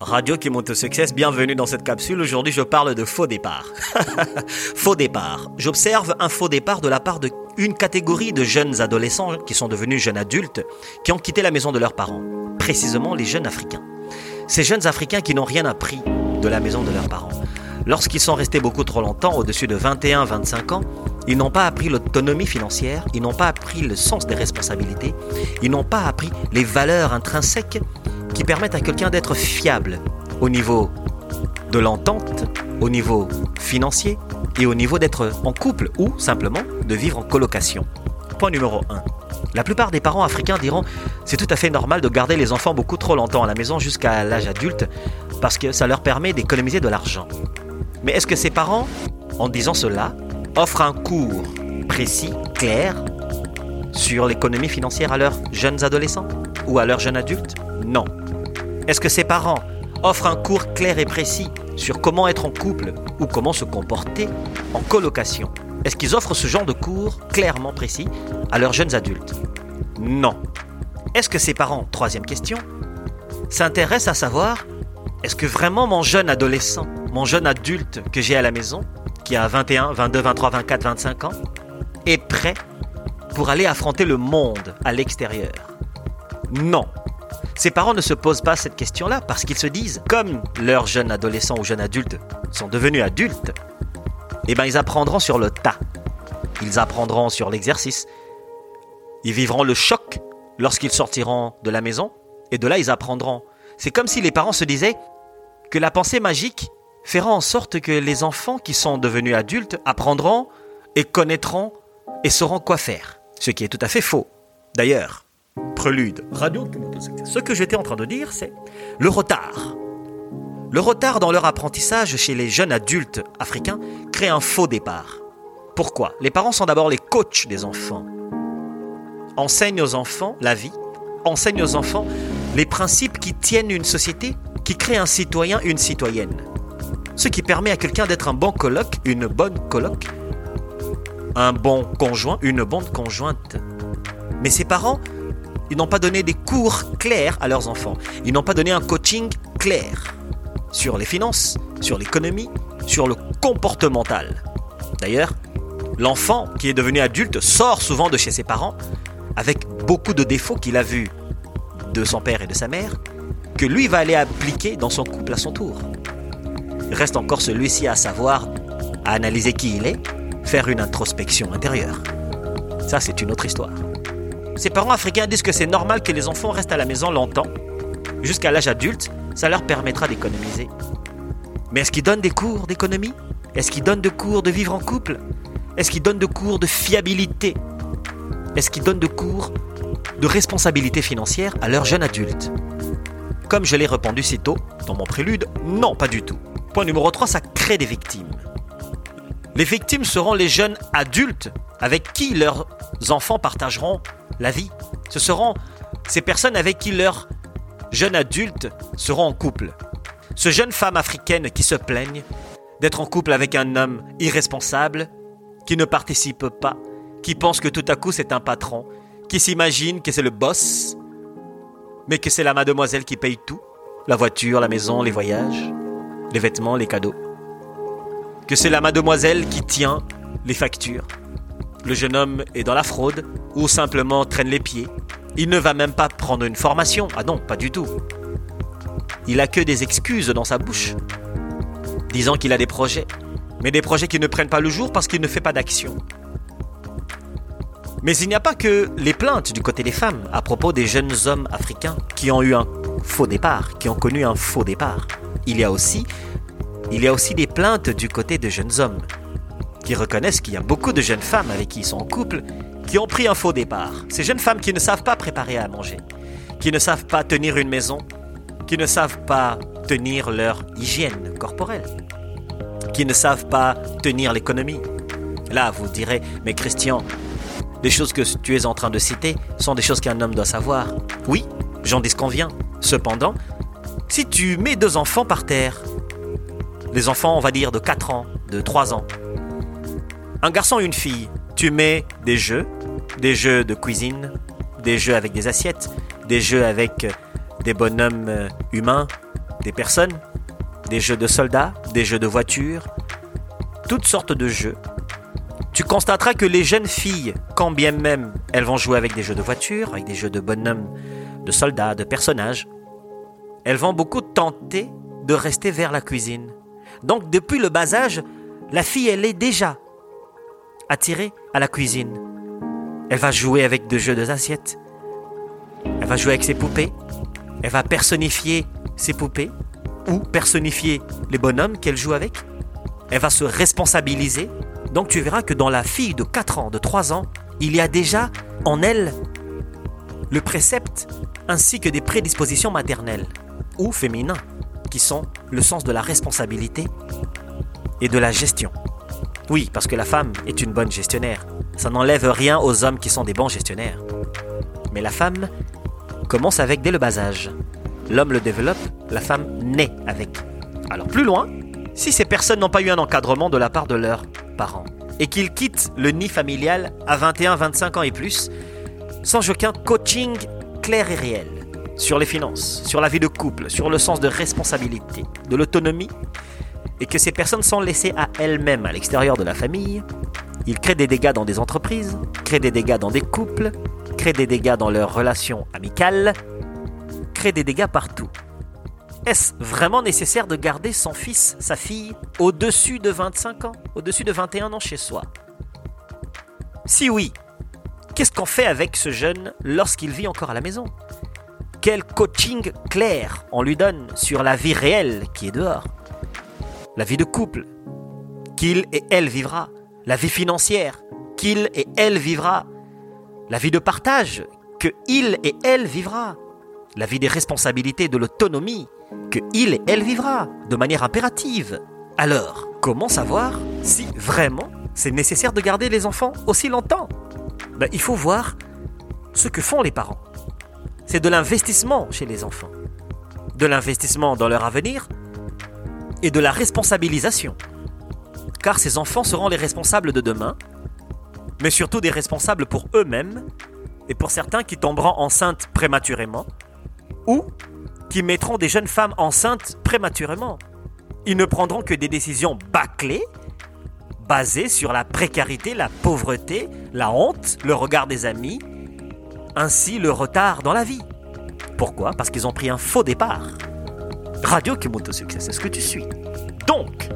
Radio qui monte au succès, bienvenue dans cette capsule. Aujourd'hui, je parle de faux départ. faux départ. J'observe un faux départ de la part de une catégorie de jeunes adolescents qui sont devenus jeunes adultes, qui ont quitté la maison de leurs parents, précisément les jeunes africains. Ces jeunes africains qui n'ont rien appris de la maison de leurs parents. Lorsqu'ils sont restés beaucoup trop longtemps, au-dessus de 21-25 ans, ils n'ont pas appris l'autonomie financière, ils n'ont pas appris le sens des responsabilités, ils n'ont pas appris les valeurs intrinsèques qui permettent à quelqu'un d'être fiable au niveau de l'entente, au niveau financier et au niveau d'être en couple ou simplement de vivre en colocation. Point numéro 1. La plupart des parents africains diront c'est tout à fait normal de garder les enfants beaucoup trop longtemps à la maison jusqu'à l'âge adulte parce que ça leur permet d'économiser de l'argent. Mais est-ce que ces parents, en disant cela, offrent un cours précis, clair, sur l'économie financière à leurs jeunes adolescents ou à leurs jeunes adultes? Non. Est-ce que ces parents offrent un cours clair et précis sur comment être en couple ou comment se comporter en colocation? Est-ce qu'ils offrent ce genre de cours clairement précis à leurs jeunes adultes? Non. Est-ce que ces parents, troisième question, s'intéressent à savoir est-ce que vraiment mon jeune adolescent, mon jeune adulte que j'ai à la maison, qui a 21, 22, 23, 24, 25 ans, est prêt pour aller affronter le monde à l'extérieur? Non. Ces parents ne se posent pas cette question-là parce qu'ils se disent, comme leurs jeunes adolescents ou jeunes adultes sont devenus adultes, eh bien ils apprendront sur le tas. Ils apprendront sur l'exercice. Ils vivront le choc lorsqu'ils sortiront de la maison et de là ils apprendront. C'est comme si les parents se disaient que la pensée magique fera en sorte que les enfants qui sont devenus adultes apprendront et connaîtront et sauront quoi faire. Ce qui est tout à fait faux. D'ailleurs, prélude, radio, ce que j'étais en train de dire, c'est le retard. Le retard dans leur apprentissage chez les jeunes adultes africains crée un faux départ. Pourquoi? Les parents sont d'abord les coachs des enfants. Enseignent aux enfants la vie, enseignent aux enfants les principes qui tiennent une société, qui créent un citoyen, une citoyenne. Ce qui permet à quelqu'un d'être un bon coloc, une bonne coloc, un bon conjoint, une bonne conjointe. Mais ses parents, ils n'ont pas donné des cours clairs à leurs enfants. Ils n'ont pas donné un coaching clair sur les finances, sur l'économie, sur le comportemental. D'ailleurs, l'enfant qui est devenu adulte sort souvent de chez ses parents avec beaucoup de défauts qu'il a vus de son père et de sa mère, que lui va aller appliquer dans son couple à son tour. Reste encore celui-ci à savoir, à analyser qui il est, faire une introspection intérieure. Ça, c'est une autre histoire. Ces parents africains disent que c'est normal que les enfants restent à la maison longtemps, jusqu'à l'âge adulte, ça leur permettra d'économiser. Mais est-ce qu'ils donnent des cours d'économie? Est-ce qu'ils donnent des cours de vivre en couple? Est-ce qu'ils donnent des cours de fiabilité? Est-ce qu'ils donnent des cours de responsabilité financière à leurs jeunes adultes? Comme je l'ai répondu si tôt dans mon prélude, non, pas du tout. Point numéro 3, ça crée des victimes. Les victimes seront les jeunes adultes avec qui leurs enfants partageront la vie. Ce seront ces personnes avec qui leurs jeunes adultes seront en couple. Ce jeune femme africaine qui se plaignent d'être en couple avec un homme irresponsable, qui ne participe pas, qui pense que tout à coup c'est un patron, qui s'imagine que c'est le boss, mais que c'est la mademoiselle qui paye tout, la voiture, la maison, les voyages, les vêtements, les cadeaux. Que c'est la mademoiselle qui tient les factures. Le jeune homme est dans la fraude ou simplement traîne les pieds. Il ne va même pas prendre une formation. Ah non, pas du tout. Il a que des excuses dans sa bouche, disant qu'il a des projets, mais des projets qui ne prennent pas le jour parce qu'il ne fait pas d'action. Mais il n'y a pas que les plaintes du côté des femmes à propos des jeunes hommes africains qui ont eu un faux départ, qui ont connu un faux départ. Il y a aussi, il y a aussi des plaintes du côté de jeunes hommes qui reconnaissent qu'il y a beaucoup de jeunes femmes avec qui ils sont en couple qui ont pris un faux départ. Ces jeunes femmes qui ne savent pas préparer à manger, qui ne savent pas tenir une maison, qui ne savent pas tenir leur hygiène corporelle, qui ne savent pas tenir l'économie. Là, vous direz, mais Christian, les choses que tu es en train de citer sont des choses qu'un homme doit savoir. Oui, j'en disconviens. Cependant, si tu mets deux enfants par terre, les enfants, on va dire, de 4 ans, de 3 ans, un garçon et une fille, tu mets des jeux, des jeux de cuisine, des jeux avec des assiettes, des jeux avec des bonhommes euh, humains, des personnes, des jeux de soldats, des jeux de voitures, toutes sortes de jeux. Tu constateras que les jeunes filles, quand bien même elles vont jouer avec des jeux de voitures, avec des jeux de bonhommes, de soldats, de personnages, elles vont beaucoup tenter de rester vers la cuisine. Donc depuis le bas âge, la fille, elle est déjà attirée à la cuisine. Elle va jouer avec de jeux de assiettes. Elle va jouer avec ses poupées. Elle va personnifier ses poupées ou personnifier les bonhommes qu'elle joue avec. Elle va se responsabiliser. Donc tu verras que dans la fille de 4 ans, de 3 ans, il y a déjà en elle le précepte ainsi que des prédispositions maternelles ou féminines qui sont le sens de la responsabilité et de la gestion. Oui, parce que la femme est une bonne gestionnaire. Ça n'enlève rien aux hommes qui sont des bons gestionnaires. Mais la femme commence avec dès le bas âge. L'homme le développe, la femme naît avec. Alors plus loin, si ces personnes n'ont pas eu un encadrement de la part de leurs parents et qu'ils quittent le nid familial à 21, 25 ans et plus, sans aucun coaching clair et réel sur les finances, sur la vie de couple, sur le sens de responsabilité, de l'autonomie, et que ces personnes sont laissées à elles-mêmes à l'extérieur de la famille, ils créent des dégâts dans des entreprises, créent des dégâts dans des couples, créent des dégâts dans leurs relations amicales, créent des dégâts partout. Est-ce vraiment nécessaire de garder son fils, sa fille, au-dessus de 25 ans, au-dessus de 21 ans chez soi? Si oui, qu'est-ce qu'on fait avec ce jeune lorsqu'il vit encore à la maison? Quel coaching clair on lui donne sur la vie réelle qui est dehors? La vie de couple qu'il et elle vivra, la vie financière qu'il et elle vivra, la vie de partage que il et elle vivra, la vie des responsabilités de l'autonomie que il et elle vivra de manière impérative. Alors, comment savoir si vraiment c'est nécessaire de garder les enfants aussi longtemps? Ben, Il faut voir ce que font les parents. C'est de l'investissement chez les enfants. De l'investissement dans leur avenir, et de la responsabilisation. Car ces enfants seront les responsables de demain, mais surtout des responsables pour eux-mêmes et pour certains qui tomberont enceintes prématurément ou qui mettront des jeunes femmes enceintes prématurément. Ils ne prendront que des décisions bâclées, basées sur la précarité, la pauvreté, la honte, le regard des amis, ainsi le retard dans la vie. Pourquoi? Parce qu'ils ont pris un faux départ. Radio Kimoto Success, c'est ce que tu suis. Donc,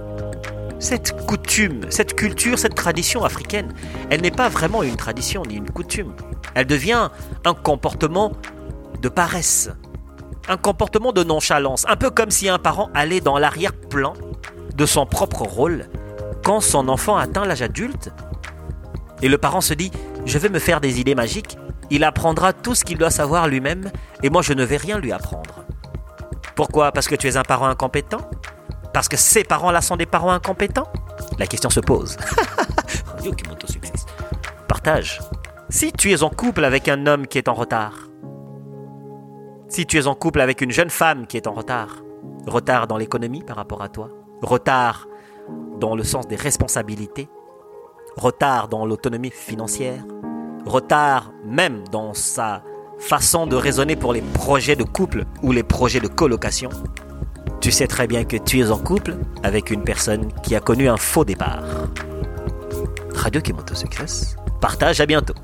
cette coutume, cette culture, cette tradition africaine, elle n'est pas vraiment une tradition ni une coutume. Elle devient un comportement de paresse, un comportement de nonchalance, un peu comme si un parent allait dans l'arrière-plan de son propre rôle quand son enfant atteint l'âge adulte. Et le parent se dit, je vais me faire des idées magiques, il apprendra tout ce qu'il doit savoir lui-même, et moi je ne vais rien lui apprendre. Pourquoi? Parce que tu es un parent incompétent? Parce que ces parents-là sont des parents incompétents? La question se pose. Partage. Si tu es en couple avec un homme qui est en retard, si tu es en couple avec une jeune femme qui est en retard, retard dans l'économie par rapport à toi, retard dans le sens des responsabilités, retard dans l'autonomie financière, retard même dans sa façon de raisonner pour les projets de couple ou les projets de colocation, tu sais très bien que tu es en couple avec une personne qui a connu un faux départ. Radio Kimoto Success. Partage à bientôt.